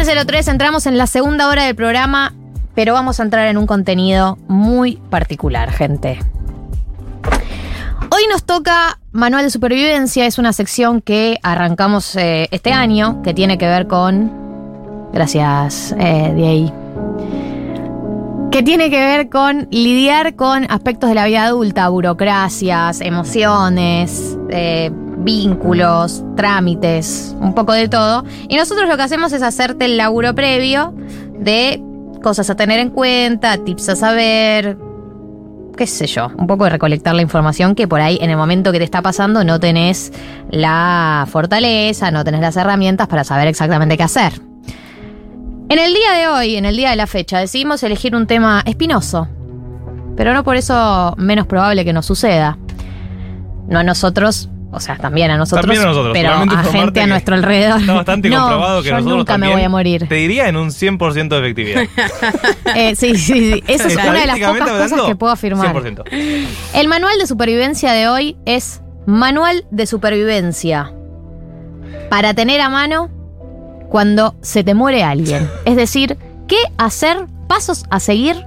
1503, entramos en la segunda hora del programa, pero vamos a entrar en un contenido muy particular, gente. Hoy nos toca Manual de Supervivencia, es una sección que arrancamos eh, este año, que tiene que ver con... Gracias, eh, de ahí. Que tiene que ver con lidiar con aspectos de la vida adulta, burocracias, emociones, eh, vínculos, trámites, un poco de todo. Y nosotros lo que hacemos es hacerte el laburo previo de cosas a tener en cuenta, tips a saber, qué sé yo, un poco de recolectar la información que por ahí en el momento que te está pasando no tenés la fortaleza, no tenés las herramientas para saber exactamente qué hacer. En el día de hoy, en el día de la fecha, decidimos elegir un tema espinoso, pero no por eso menos probable que nos suceda. No a nosotros, o sea, también a nosotros, También a nosotros, pero a gente a nuestro alrededor. Está bastante No, comprobado que yo nosotros nunca me voy a morir. Te diría en un 100% de efectividad. Eh, sí, sí, sí. Eso es una de las pocas cosas que puedo afirmar. 100%. El manual de supervivencia de hoy es Manual de Supervivencia para tener a mano cuando se te muere alguien. Es decir, ¿qué hacer? Pasos a seguir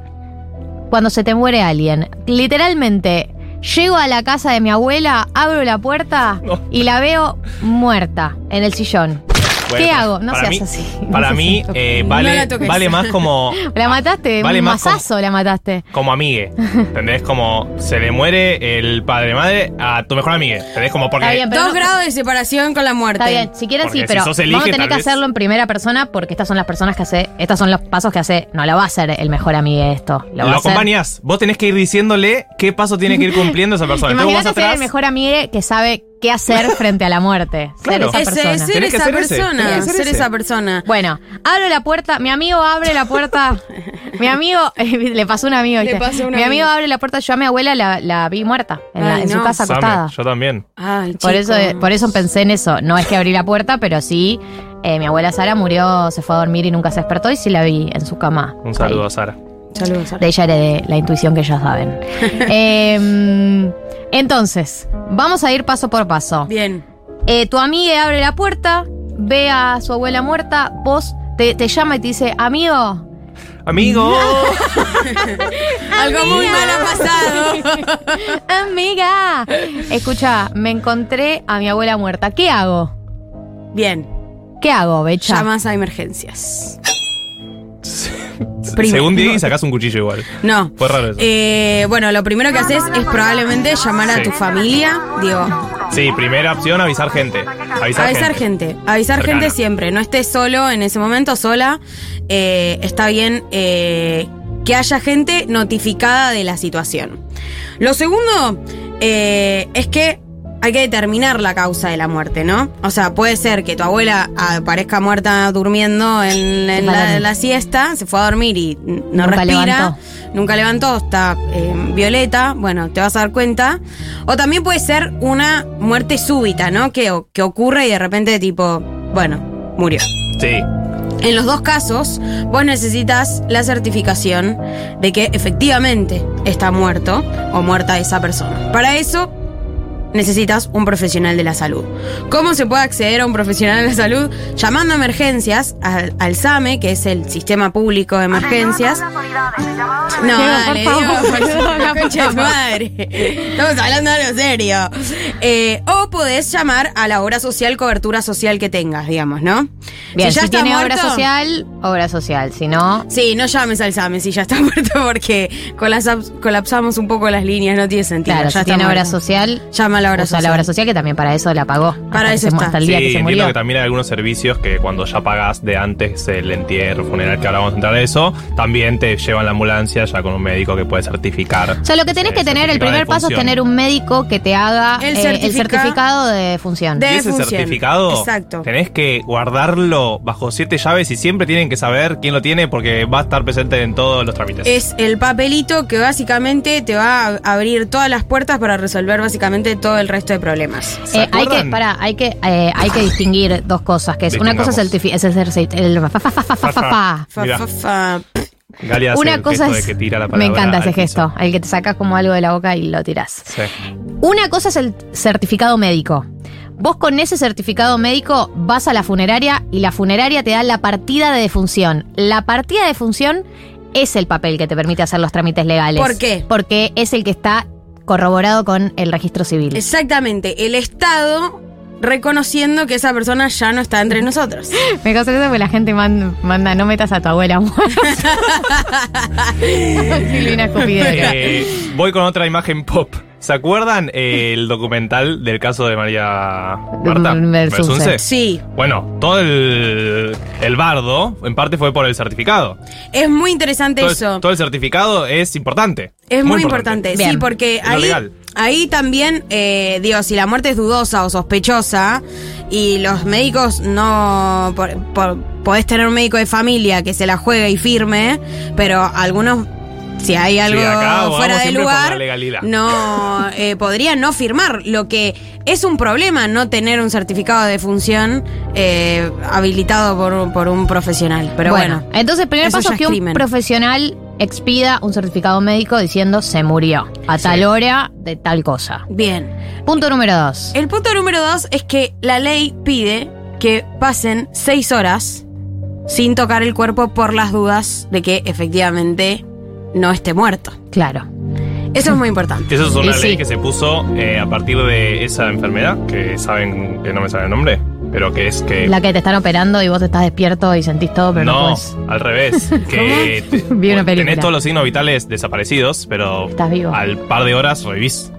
cuando se te muere alguien. Literalmente, llego a la casa de mi abuela, abro la puerta No. y la veo muerta en el sillón. Bueno, ¿Qué hago? No seas mí- así. Para mí, eh, vale, la más como, La mataste, vale un más como- mazazo la mataste. como amigue. ¿Entendés? Como se le muere el padre madre a tu mejor amigue. ¿Entendés? Como porque. Bien, Dos no- grados de separación con la muerte. Está bien, si Porque sí, si pero sos elige, vamos a tener que vez- hacerlo en primera persona porque estas son las personas que hace, estos son los pasos que hace, no lo va a hacer el mejor amigo de esto. Lo, Lo, acompañas. Vos tenés que ir diciéndole qué paso tiene que ir cumpliendo esa persona. Imagínate ser el mejor amigo que sabe qué hacer frente a la muerte. Claro. Ser esa Ese, persona. ser esa ser persona. ser esa persona. Bueno, abro la puerta, mi amigo abre la puerta. mi amigo, le pasó un amigo, Le pasó un mi amigo abre la puerta, yo a mi abuela la, la vi muerta en, la- su casa Same, acostada. yo también. Ay, Por chico. eso, por eso pensé en eso. No es que abrí la puerta, pero sí, eh, mi abuela Sara murió, se fue a dormir y nunca se despertó y sí la vi en su cama. Un saludo Ahí. a Sara. Saludos. Sara. De ella heredé la intuición que ya saben. Em, entonces, vamos a ir paso por paso. Bien. Eh, tu amiga abre la puerta, ve a su abuela muerta, vos te, te llama y te dice, amigo, Amigo. Algo muy mal ha pasado. amiga, escucha, me encontré a mi abuela muerta. ¿Qué hago? Bien. ¿Qué hago, Becha? Llamas a emergencias. Primero. Según Diego, sacás un cuchillo igual. No. Fue raro eso. Eh, bueno, lo primero que haces es probablemente llamar a tu familia. Digo, Sí, primera opción, avisar gente. Avisar, avisar gente. Avisar Cercana. gente siempre. No estés solo en ese momento, sola. Eh, está bien eh, que haya gente notificada de la situación. Lo segundo es que hay que determinar la causa de la muerte, ¿no? O sea, puede ser que tu abuela aparezca muerta durmiendo en, en la, siesta, se fue a dormir y no Nunca respira. levantó. Nunca levantó, está eh, violeta, bueno, te vas a dar cuenta. O también puede ser una muerte súbita, ¿no? Que, que ocurre y de repente tipo, bueno, murió. Sí. En los dos casos, vos necesitas la certificación de que efectivamente está muerto o muerta esa persona. Para eso, necesitas un profesional de la salud. ¿Cómo se puede acceder a un profesional de la salud? Llamando a emergencias al, al SAME, que es el Sistema Público de Emergencias. No, dale, por favor. por tu madre. Estamos hablando de algo serio. Eh, o podés llamar a la obra social, cobertura social que tengas, digamos, ¿no? Bien, si, ya está tiene obra social, obra social. Si no, Sí, no llames al SAME si ya está muerto porque colapsamos, un poco las líneas, no tiene sentido. claro, ya si tiene obra social, Llama a la obra usa social. la obra social que también para eso la pagó. Para hasta eso que se mu- está. Hasta el día sí, que se entiendo murió. que también hay algunos servicios que cuando ya pagás de antes el entierro, funeral, que ahora vamos a entrar a eso, también te llevan la ambulancia ya con un médico que puede certificar. O sea, lo que tenés eh, que tener, el primer paso es tener un médico que te haga El eh, el certifica- certificado de función. De- Y ese defunción. certificado Exacto. tenés que guardarlo bajo siete llaves y siempre tienen que saber quién lo tiene porque va a estar presente en todos los trámites. Es el papelito que básicamente te va a abrir todas las puertas para resolver básicamente todo el resto de problemas. ¿Se Eh, hay que, para, hay que, eh, hay que distinguir dos cosas, que es una cosa es el, es el, certi- el fa- fa- fa- fa- fa- fa- fa. Fa, Mirá. fa, fa. Gali hace Una el cosa gesto es. de que tira la me palabra encanta ese piso. gesto, el que te sacas como algo de la boca y lo tiras. Sí. Una cosa es el certificado médico. Vos con ese certificado médico vas a la funeraria y la funeraria te da la partida de defunción. La partida de defunción es el papel que te permite hacer los trámites legales. ¿Por qué? Porque es el que está corroborado con el registro civil. Exactamente, el Estado reconociendo que esa persona ya no está entre nosotros. Me causa eso porque la gente man- manda, no metas a tu abuela muerta". Silvina Escupidera. Eh, voy con otra imagen pop. ¿Se acuerdan eh, el documental del caso de María Marta Versunce. Versunce? Sí, Bueno, todo el, el bardo, en parte fue por el certificado. es muy interesante Todo el, eso. todo el certificado es importante. Es muy, importante, sí, porque Es ahí, legal. ahí también, eh, digo, si la muerte es dudosa o sospechosa y los médicos no... por- por- podés tener un médico de familia que se la juegue y firme, pero algunos... Si hay algo acá fuera de lugar, legalidad. no eh, podría no firmar. Lo que es un problema no tener un certificado de función eh, habilitado por, por un profesional. Pero bueno, entonces el primer paso es que un crimen. profesional expida un certificado médico diciendo se murió a Sí. tal hora de tal cosa. bien. Punto número dos. El punto número dos es que la ley pide que pasen seis horas sin tocar el cuerpo por las dudas de que efectivamente no esté muerto. Claro. Eso es muy importante. Eso es una Y ley sí. que se puso eh, a partir de esa enfermedad, que saben que no me sale el nombre, pero que es que... La que te están operando y vos estás despierto y sentís todo, pero no, no, puedes. al revés. Que te- Vi una película. tenés todos los signos vitales desaparecidos, pero Estás vivo. al par de horas revivís.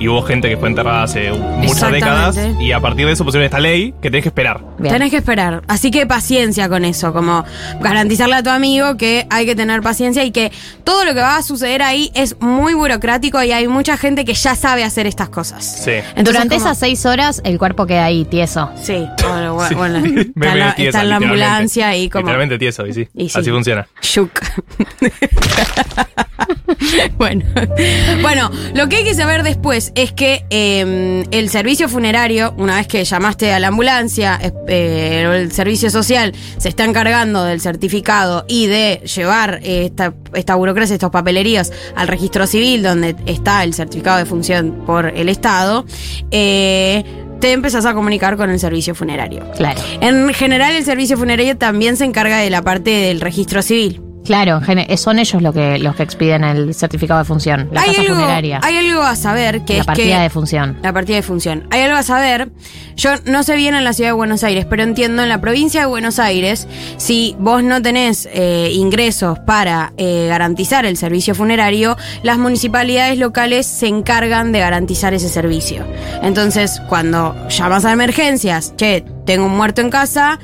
Y hubo gente que fue enterrada hace muchas décadas y a partir de eso pusieron esta ley que tenés que esperar. Bien. Tenés que esperar. Así que paciencia con eso, como garantizarle a tu amigo que hay que tener paciencia y que todo lo que va a suceder ahí es muy burocrático y hay mucha gente que ya sabe hacer estas cosas. Sí. Entonces, Durante como- esas seis horas el cuerpo queda ahí, tieso. Sí, bueno, bueno, Sí. bueno, está, en la, tiesa, está en la ambulancia y como... Literalmente tieso, y sí. Y sí. Así funciona. Shuk. bueno. bueno, lo que hay que saber después es que eh, el servicio funerario, una vez que llamaste a la ambulancia, eh, el servicio social se está encargando del certificado y de llevar esta, esta burocracia, estos papeleríos al registro civil, donde está el certificado de función por el Estado, eh, te empezás a comunicar con el servicio funerario. Claro. En general, el servicio funerario también se encarga de la parte del registro civil. Claro, son ellos los que, los que expiden el certificado de función, la hay, casa algo, funeraria, hay algo a saber que la es partida que de función. la partida de función. Hay algo a saber. Yo no sé bien en la ciudad de Buenos Aires, pero entiendo en la provincia de Buenos Aires, si vos no tenés eh, ingresos para eh, garantizar el servicio funerario, las municipalidades locales se encargan de garantizar ese servicio. Entonces, cuando llamas a emergencias, che, tengo un muerto en casa,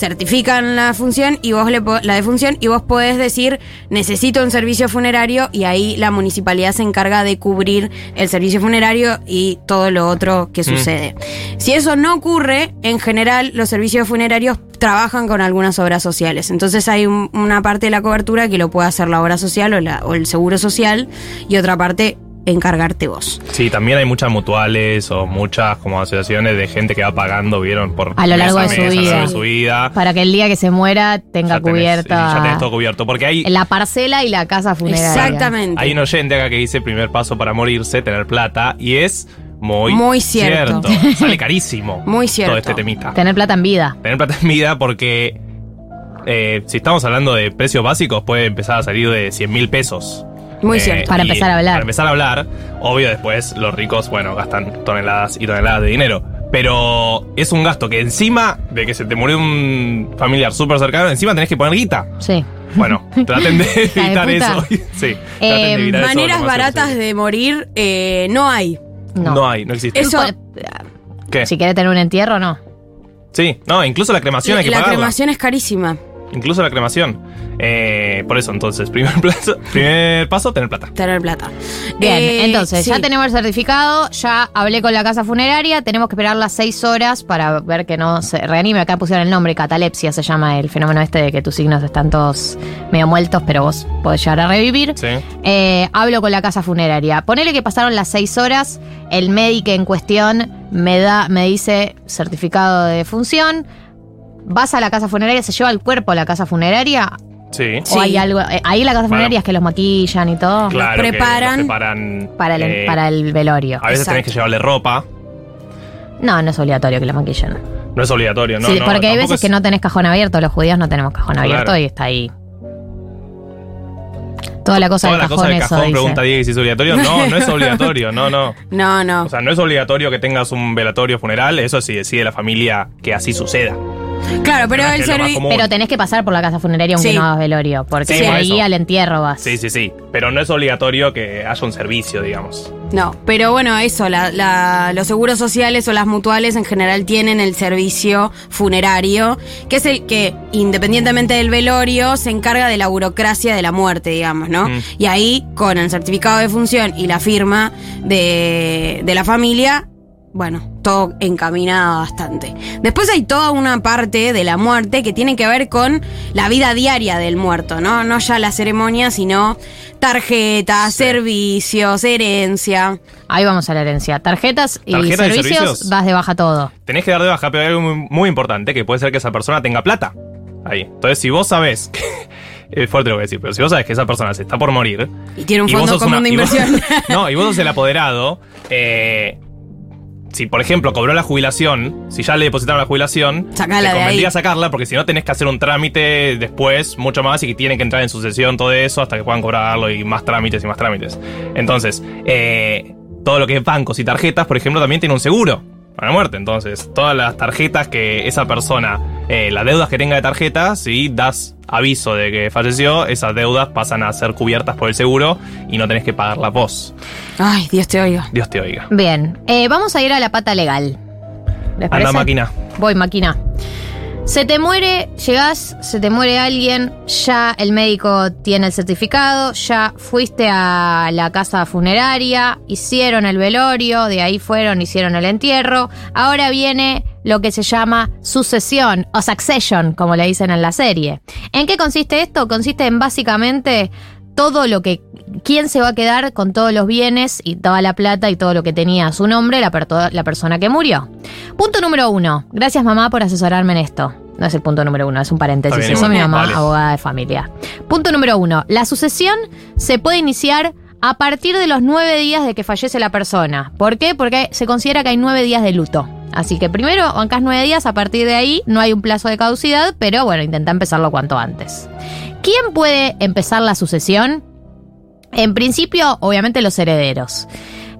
certifican la función y vos le la defunción y vos podés decir necesito un servicio funerario y ahí la municipalidad se encarga de cubrir el servicio funerario y todo lo otro que sucede. Si eso no ocurre, en general los servicios funerarios trabajan con algunas obras sociales. Entonces hay un- una parte de la cobertura que lo puede hacer la obra social o, la- o el seguro social y otra parte encargarte vos. Sí, también hay muchas mutuales o muchas como asociaciones de gente que va pagando, vieron, por A lo largo mes de su mes, a lo vida. largo de su vida. Para que el día que se muera tenga Ya tenés- cubierta ya tenés todo cubierto. Porque hay, la parcela y la casa funeraria. Exactamente. hay un oyente acá que dice primer paso para morirse, tener plata, y es muy, Muy cierto. Sale carísimo. Muy cierto. Todo este temita. Tener plata en vida. Tener plata en vida porque eh, si estamos hablando de precios básicos puede empezar a salir de 100 mil pesos. Muy Eh, cierto. Para empezar a hablar. Para empezar a hablar, obvio después los ricos, bueno, gastan toneladas y toneladas de dinero. Pero es un gasto que encima de que se te murió un familiar súper cercano, encima tenés que poner guita. Sí. Bueno, traten de eso. sí, Eh, de evitar eso lo Maneras baratas posible. de morir eh, no hay. No. No hay, no existe. Eso- ¿Qué? Si querés tener un entierro, no. Sí, no, incluso la cremación hay que la pagarla. cremación es carísima. Incluso la cremación. Eh, por eso, entonces, primer, plazo, primer paso, tener plata. Tener plata. Bien, Eh, entonces sí. ya tenemos el certificado, ya hablé con la casa funeraria, tenemos que esperar las seis horas para ver que no se reanime. Acá pusieron el nombre, catalepsia se llama el fenómeno este de que tus signos están todos medio muertos, pero vos podés llegar a revivir. Sí. Eh, hablo con la casa funeraria. Ponele que pasaron las seis horas, el médico en cuestión me da, me dice certificado de función. Vas a la casa funeraria, se lleva el cuerpo a la casa funeraria. Sí. Sí. O hay algo. eh, ahí la casa Bueno. funeraria es que los maquillan y todo. Claro. preparan los preparan Para el, eh, para el velorio. A veces tenés que llevarle ropa. No, no es obligatorio que la maquillen. No es obligatorio, ¿no? sí, no, porque hay veces es- que no tenés cajón abierto, los judíos no tenemos cajón Claro. abierto y está ahí. Toda la cosa Toda del la cajón, cosa del eso cajón, dice. pregunta Diego si es obligatorio. No, no es obligatorio, no, no. No, no. O sea, no es obligatorio que tengas un velatorio funeral, eso sí decide la familia que así suceda. Claro, pero el servicio. Pero tenés que pasar por la casa funeraria aunque Sí. no hagas velorio, porque Sí, por ahí al entierro vas. Sí, sí, sí. Pero no es obligatorio que haya un servicio, digamos. No, pero bueno, eso, la- la- los seguros sociales o las mutuales en general tienen el servicio funerario, que es el que, independientemente del velorio, se encarga de la burocracia de la muerte, digamos, ¿no? Mm. Y ahí, con el certificado de función y la firma de, de la familia, bueno, todo encaminado bastante. Después hay toda una parte de la muerte que tiene que ver con la vida diaria del muerto, ¿no? No ya la ceremonia, sino tarjetas, Sí. servicios, herencia. Ahí vamos a la herencia. Tarjetas y Tarjetas y servicios, servicios. das de baja todo. Tenés que dar de baja, pero hay algo muy, muy importante, que puede ser que esa persona tenga plata. Ahí. Entonces, si vos sabés que... Es fuerte lo que voy a decir, pero si vos sabés que esa persona se está por morir... Y tiene un fondo común una- de y vos- inversión. no, y vos sos el apoderado, eh, si por ejemplo cobró la jubilación, si ya le depositaron la jubilación, Sacala te de convendría ahí. sacarla porque si no tenés que hacer un trámite después, mucho más, y que tiene que entrar en sucesión todo eso hasta que puedan cobrarlo y más trámites y más trámites. Entonces, eh, todo lo que es bancos y tarjetas, por ejemplo, también tiene un seguro para la muerte. Entonces, todas las tarjetas que esa persona, eh, las deudas que tenga de tarjetas, si das aviso de que falleció, esas deudas pasan a ser cubiertas por el seguro y no tenés que pagarla vos. Ay, Dios te oiga. Dios te oiga. Bien, eh, vamos a ir a la pata legal. ¿Les Anda parece? máquina. Voy, máquina. Se te muere, llegás, se te muere alguien, ya el médico tiene el certificado, ya fuiste a la casa funeraria, hicieron el velorio, de ahí fueron, hicieron el entierro. Ahora viene lo que se llama sucesión o succession, como le dicen en la serie. ¿En qué consiste esto? Consiste en básicamente todo lo que quién se va a quedar con todos los bienes y toda la plata y todo lo que tenía a su nombre la, per- la persona que murió. Punto número uno. Gracias mamá por asesorarme en esto. No es el punto número uno, es un paréntesis. Bien, Eso mi igual. mamá, Vale. abogada de familia. Punto número uno. La sucesión se puede iniciar a partir de los nueve días de que fallece la persona. ¿Por qué? Porque se considera que hay nueve días de luto. Así que primero bancas nueve días, a partir de ahí no hay un plazo de caducidad, pero bueno, intenta empezarlo cuanto antes. ¿Quién puede empezar la sucesión? En principio, obviamente los herederos.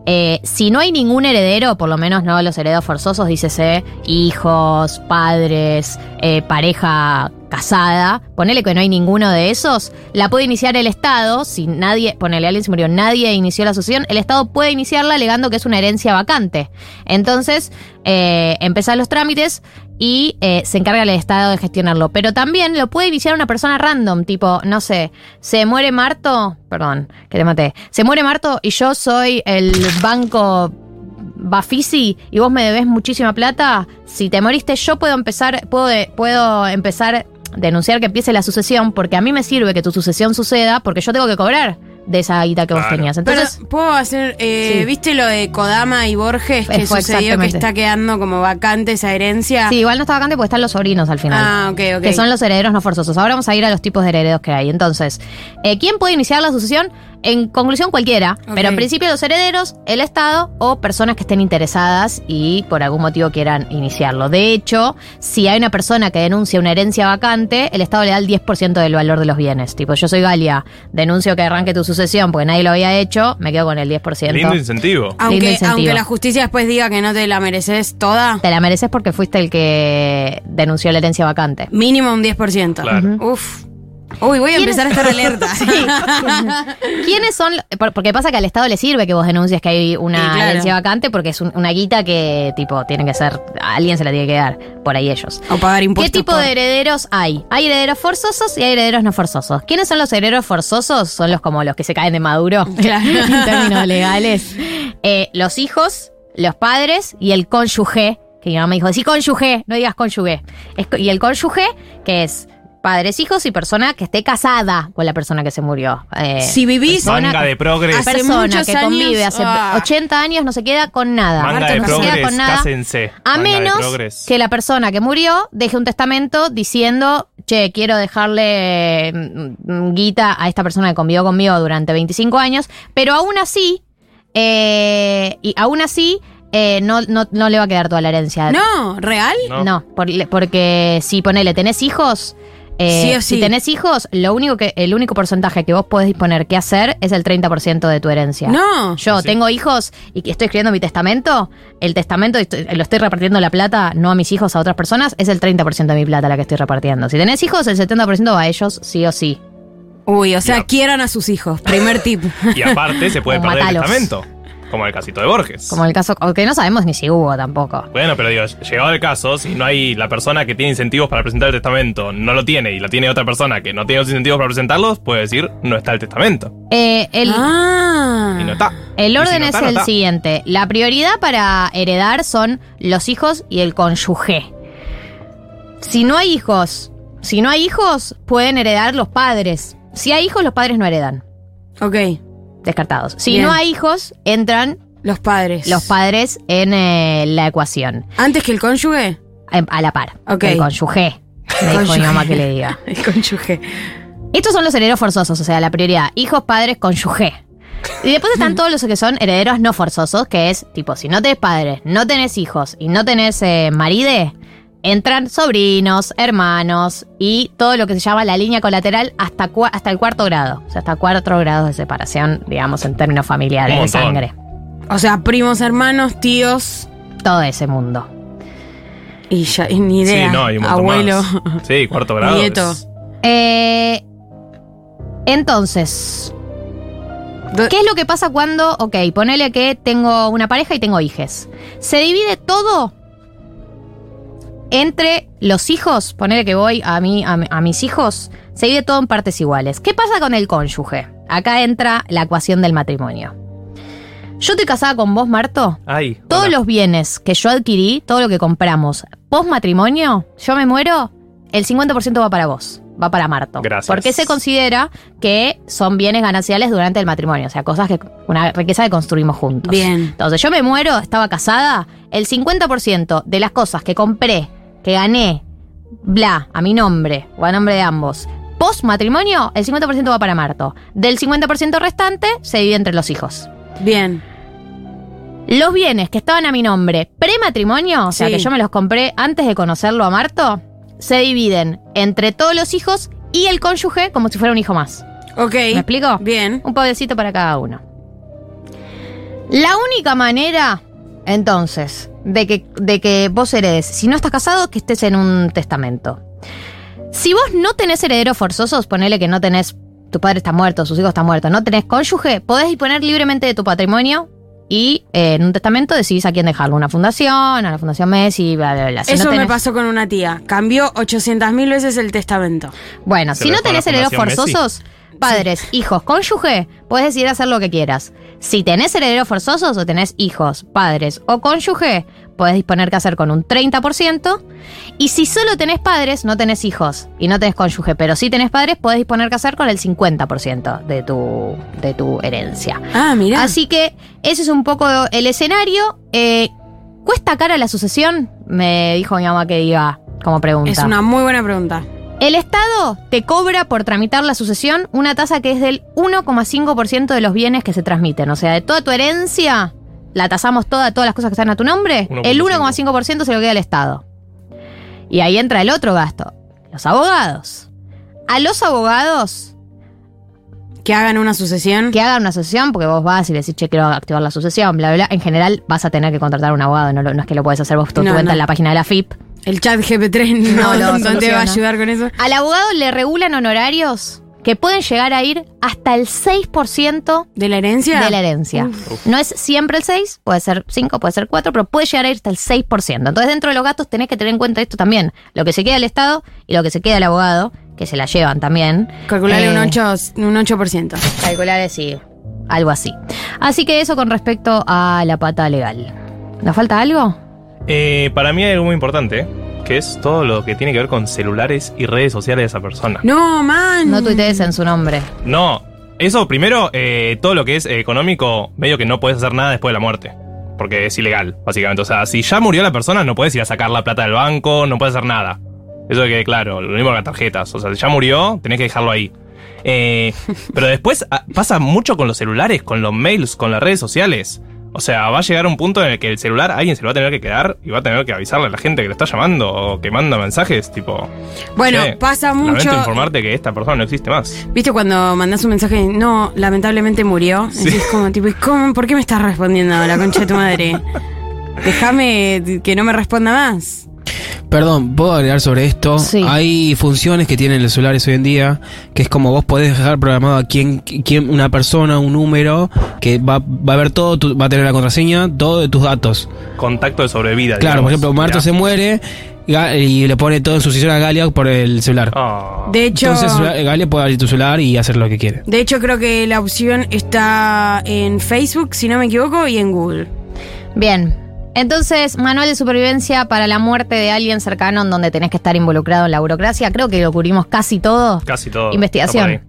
Eh, si no hay ningún heredero, por lo menos no los herederos forzosos, dícese hijos, padres, eh, pareja casada, ponele que no hay ninguno de esos, la puede iniciar el Estado, si nadie, ponele alguien se murió, nadie inició la sucesión, el Estado puede iniciarla alegando que es una herencia vacante. Entonces, eh, los trámites y eh, se encarga el Estado de gestionarlo. Pero también lo puede iniciar una persona random, tipo, no sé, se muere Marto, perdón, que te maté, se muere Marto y yo soy el banco Bafisi y vos me debes muchísima plata, si te moriste yo puedo empezar, puedo, puedo empezar denunciar que empiece la sucesión porque a mí me sirve que tu sucesión suceda porque yo tengo que cobrar de esa guita que vos Claro. tenías. Pero, Entonces, ¿puedo hacer, eh, Sí. viste lo de Kodama y Borges que Eh, fue sucedió que está quedando como vacante esa herencia? sí, igual no está vacante porque están los sobrinos al final. Ah, ok, ok. Que son los herederos no forzosos. Ahora vamos a ir a los tipos de herederos que hay. Entonces, eh, ¿quién puede iniciar la sucesión? En conclusión, cualquiera. Pero en principio los herederos, el Estado o personas que estén interesadas y por algún motivo quieran iniciarlo. De hecho, si hay una persona que denuncia una herencia vacante, el Estado le da el 10% del valor de los bienes. Tipo, yo soy Galia, denuncio que arranque tu sucesión porque nadie lo había hecho, me quedo con el 10%. Lindo incentivo. Lindo Aunque, incentivo. aunque la justicia después diga que no te la mereces toda, Te la mereces porque fuiste el que denunció la herencia vacante. mínimo un 10%. Claro. Uf. Uy, voy a ¿Quién- empezar a estar alerta. ¿Quiénes son? por- Porque pasa que al Estado le sirve que vos denuncies que hay una Sí, claro. herencia vacante porque es un- una guita que, tipo, tiene que ser. A alguien se la tiene que dar. Por ahí ellos. o pagar ¿Qué impuestos. tipo por- de herederos hay? Hay herederos forzosos y hay herederos no forzosos. ¿Quiénes son los herederos forzosos? Son los como los que se caen de maduro Claro. en términos legales. Eh, los hijos, los padres y el cónyuge. Que mi mamá me dijo, sí, cónyuge, no digas cónyuge. Es y el cónyuge, que es padres, hijos y persona que esté casada con la persona que se murió. Eh, Si vivís Manga de progres. Hace persona que años, convive hace ah. 80 años no se queda con nada. Manga de no se queda con nada. cásense. A Manga menos que la persona que murió deje un testamento diciendo, che, quiero dejarle mm, guita a esta persona que convivió conmigo durante 25 años, pero aún así, eh, y aún así, eh, no, no, no le va a quedar toda la herencia. No, ¿real? No. No, por- porque si ponele, tenés hijos. Eh, Sí o sí. Si tenés hijos, lo único que, el único porcentaje que vos podés disponer que hacer es el 30% de tu herencia. No. Yo Sí. tengo hijos y que estoy escribiendo mi testamento. El testamento estoy- lo estoy repartiendo la plata, no a mis hijos, a otras personas. Es el 30% de mi plata la que estoy repartiendo. Si tenés hijos, el 70% va a ellos, sí o sí. Uy, o sea, quieran a sus hijos. Primer tip. Y aparte se puede O perder el matalos. testamento. Como el casito de Borges. Como el caso, que no sabemos ni si hubo tampoco. Bueno, pero digo, llegado el caso, si no hay la persona que tiene incentivos para presentar el testamento, no lo tiene, y la tiene otra persona que no tiene los incentivos para presentarlos, puede decir, no está el testamento. Eh, el, ah. Y no está. El si orden es no el está. siguiente. La prioridad para heredar son los hijos y el cónyuge. Si no hay hijos, si no hay hijos, pueden heredar los padres. Si hay hijos, los padres no heredan. Ok. Descartados. Si Bien. no hay hijos, entran Los padres. los padres en eh, la ecuación. ¿Antes que el cónyuge? em, A la par. Ok. El cónyuge. Me dijo mi Cónyuge. mamá que le diga. El cónyuge. Estos son los herederos forzosos, o sea, la prioridad. Hijos, padres, cónyuge. Y después están todos los que son herederos no forzosos, que es tipo, si no tenés padres, no tenés hijos y no tenés eh, maride, entran sobrinos, hermanos y todo lo que se llama la línea colateral hasta, hasta el cuarto grado. O sea, hasta cuatro grados de separación, digamos, en términos familiares, de sangre. O sea, primos, hermanos, tíos. Todo ese mundo. Y ya, y ni idea. Sí, no, hay un Abuelo. más. Sí, cuarto grado. Nieto. es- Eh, entonces, ¿Qué es lo que pasa cuando, ok, ponele que tengo una pareja y tengo hijes? Se divide todo entre los hijos, ponele que voy a, mí, a, mi- a mis hijos, se divide todo en partes iguales. ¿Qué pasa con el cónyuge? Acá entra la ecuación del matrimonio. Yo estoy casada con vos, Marto. Ay. Todos hola. los bienes que yo adquirí, todo lo que compramos post matrimonio, yo me muero, el 50% va para vos, va para Marto. Gracias. Porque se considera que son bienes gananciales durante el matrimonio, o sea, cosas que, una riqueza que construimos juntos. Bien. Entonces yo me muero, estaba casada, el 50% de las cosas que compré, que gané, bla, a mi nombre o a nombre de ambos, post matrimonio, el 50% va para Marto. Del 50% restante se divide entre los hijos. Bien. Los bienes que estaban a mi nombre prematrimonio, o sea Sí. que yo me los compré antes de conocerlo a Marto, se dividen entre todos los hijos y el cónyuge como si fuera un hijo más. Ok. ¿Me explico? Bien. Un pobrecito para cada uno. La única manera, entonces, de que, de que vos heredes, si no estás casado, que estés en un testamento. Si vos no tenés herederos forzosos, ponele que no tenés, tu padre está muerto, sus hijos están muertos, no tenés cónyuge, podés disponer libremente de tu patrimonio y eh, en un testamento decidís a quién dejarlo, una fundación, a la fundación Messi, bla, bla, bla. Si Eso no me pasó con una tía. Cambió 800 mil veces el testamento. Bueno, Se si no tenés herederos Messi. forzosos, padres, hijos, cónyuge, puedes decidir hacer lo que quieras. Si tenés herederos forzosos o tenés hijos, padres o cónyuge, puedes disponer qué hacer con un 30%. Y si solo tenés padres, no tenés hijos y no tenés cónyuge, pero sí tenés padres, puedes disponer qué hacer con el 50% de tu, de tu herencia. Ah, mira. Así que ese es un poco el escenario. Eh, ¿Cuesta cara la sucesión? Me dijo mi mamá que diga como pregunta. Es una muy buena pregunta. El Estado te cobra por tramitar la sucesión una tasa que es del 1,5% de los bienes que se transmiten. O sea, de toda tu herencia, la tasamos toda, todas las cosas que están a tu nombre, 1,5. el 1,5% se lo queda al Estado. Y ahí entra el otro gasto, los abogados. A los abogados Que hagan una sucesión. que hagan una sucesión, porque vos vas y le decís, che, quiero activar la sucesión, bla, bla, bla. En general vas a tener que contratar a un abogado, no, es que lo puedes hacer vos por No, tu cuenta no. en la página de la FIP. El chat GP3 No no, te va a ayudar con eso. Al abogado le regulan honorarios que pueden llegar a ir hasta el 6% ¿De la herencia? de la herencia. Uf. No es siempre el 6, puede ser 5, puede ser 4, pero puede llegar a ir hasta el 6%. Entonces, dentro de los gastos tenés que tener en cuenta esto también. Lo que se queda al Estado y lo que se queda al abogado, que se la llevan también. Calcularle Eh, un 8, un 8%. Calcular sí, algo así. Así que eso con respecto a la pata legal. ¿Nos falta algo? Eh, para mí hay algo muy importante, que es todo lo que tiene que ver con celulares y redes sociales de esa persona. No, man. No tuitees en su nombre. No, eso primero, eh, todo lo que es eh, económico, medio que no puedes hacer nada después de la muerte. Porque es ilegal, básicamente. O sea, si ya murió la persona, no puedes ir a sacar la plata del banco, no puedes hacer nada. Eso que quede claro, lo mismo con las tarjetas. O sea, si ya murió, tenés que dejarlo ahí. Eh, pero después ah, pasa mucho con los celulares, con los mails, con las redes sociales. O sea, va a llegar un punto en el que el celular, alguien se lo va a tener que quedar y va a tener que avisarle a la gente que le está llamando o que manda mensajes, tipo. Bueno, "Che, pasa lamento mucho. informarte que esta persona no existe más. ¿Viste cuando mandás un mensaje? No, lamentablemente murió. Decís como, tipo, ¿y cómo, ¿por qué me estás respondiendo la concha de tu madre? Déjame que no me responda más. Perdón, ¿puedo agregar sobre esto? Sí. Hay funciones que tienen los celulares hoy en día, que es como vos podés dejar programado a quién, quién una persona, un número, que va, va a ver todo, tu- va a tener la contraseña, todo de tus datos. Contacto de sobrevida. Claro, por ejemplo, Marto Ya. se muere y le pone todo en su sesión a Galia por el celular. Ah. De hecho, Entonces Galia puede abrir tu celular y hacer lo que quiere. de hecho creo que la opción está en Facebook, si no me equivoco, y en Google. Bien. Entonces, manual de supervivencia para la muerte de alguien cercano en donde tenés que estar involucrado en la burocracia. Creo que lo cubrimos casi todo. Casi todo. Investigación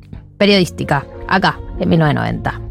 periodística, acá, en 1990.